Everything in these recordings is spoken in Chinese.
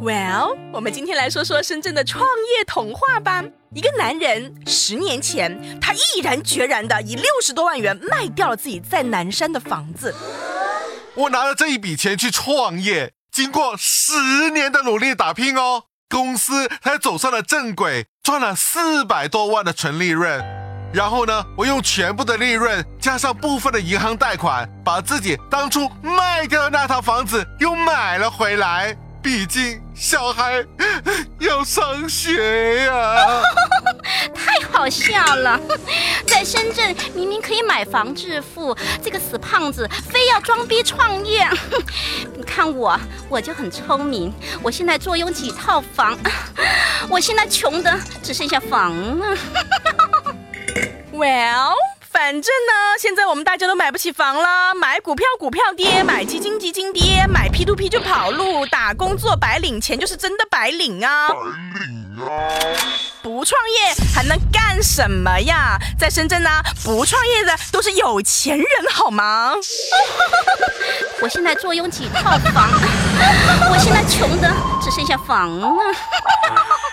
Well，我们今天来说说深圳的创业童话吧。一个男人十年前，他毅然决然的以六十多万元卖掉了自己在南山的房子。我拿了这一笔钱去创业，经过十年的努力打拼哦，公司才走上了正轨，赚了四百多万的纯利润。然后呢，我用全部的利润加上部分的银行贷款，把自己当初卖掉的那套房子又买了回来。毕竟小孩要上学呀，太好笑了！在深圳明明可以买房致富，这个死胖子非要装逼创业。你看我，我就很聪明，我现在坐拥几套房，我现在穷的只剩下房了。Well。反正呢，现在我们大家都买不起房了，买股票股票跌，买基金基金跌，买 P to P 就跑路，打工做白领，钱就是真的白领啊！白领啊！不创业还能干什么呀？在深圳呢，不创业的都是有钱人，好吗？我现在坐拥几套房，我现在穷的只剩下房了。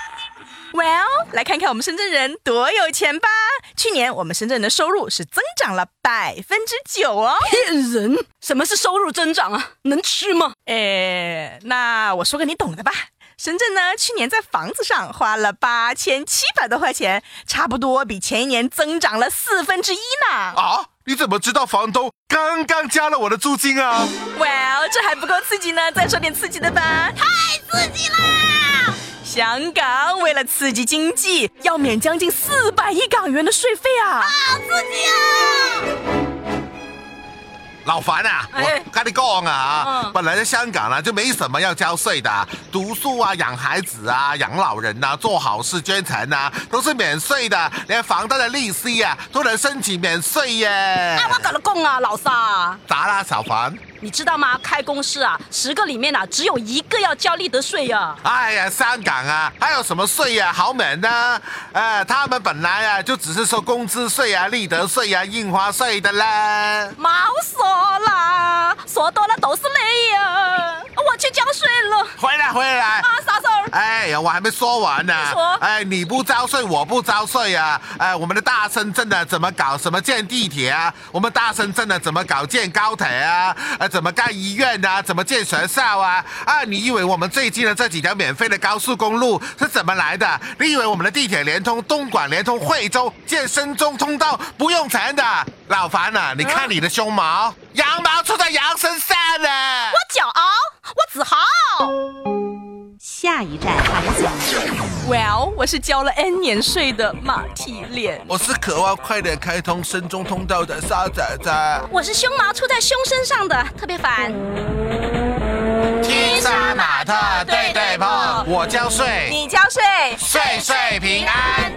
Well，来看看我们深圳人多有钱吧。去年我们深圳人的收入是增长了百分之九哦。骗人！什么是收入增长啊？能吃吗？诶，那我说个你懂的吧。深圳呢，去年在房子上花了八千七百多块钱，差不多比前一年增长了四分之一呢。啊？你怎么知道房东刚刚加了我的租金啊？Well，这还不够刺激呢，再说点刺激的吧。太刺激啦！香港为了刺激经济，要免将近四百亿港元的税费啊！好刺激啊！老樊啊，我跟你讲啊，本来在香港呢就没什么要交税的，读书啊、养孩子啊、养老人呐、做好事捐钱呐，都是免税的，连房贷的利息啊都能申请免税耶！哎，我搞了供啊，老沙。咋啦，小樊？你知道吗？开公司啊，十个里面啊，只有一个要交利得税呀。哎呀，香港啊，还有什么税呀？豪门呢？呃，他们本来啊，就只是收工资税啊、利得税啊、印花税的啦。冇说啦，说多了都是泪呀。我去交税了。回来，回来。哎呀，我还没说完呢。说。哎，你不交税，我不交税啊。哎，我们的大深圳呢，怎么搞？什么建地铁啊？我们大深圳呢，怎么搞建高铁啊？呃。怎么盖医院啊？怎么建学校啊？啊！你以为我们最近的这几条免费的高速公路是怎么来的？你以为我们的地铁连通东莞、连通惠州、建深中通道不用钱的？老樊啊，你看你的胸毛，羊毛出在羊身上呢！下一站，韩江。Well，我是交了 N 年税的马蹄脸。我是渴望快点开通深中通道的沙仔仔。我是胸毛出在胸身上的特别烦。天沙马特对对碰，我交税，你交税，岁岁平安。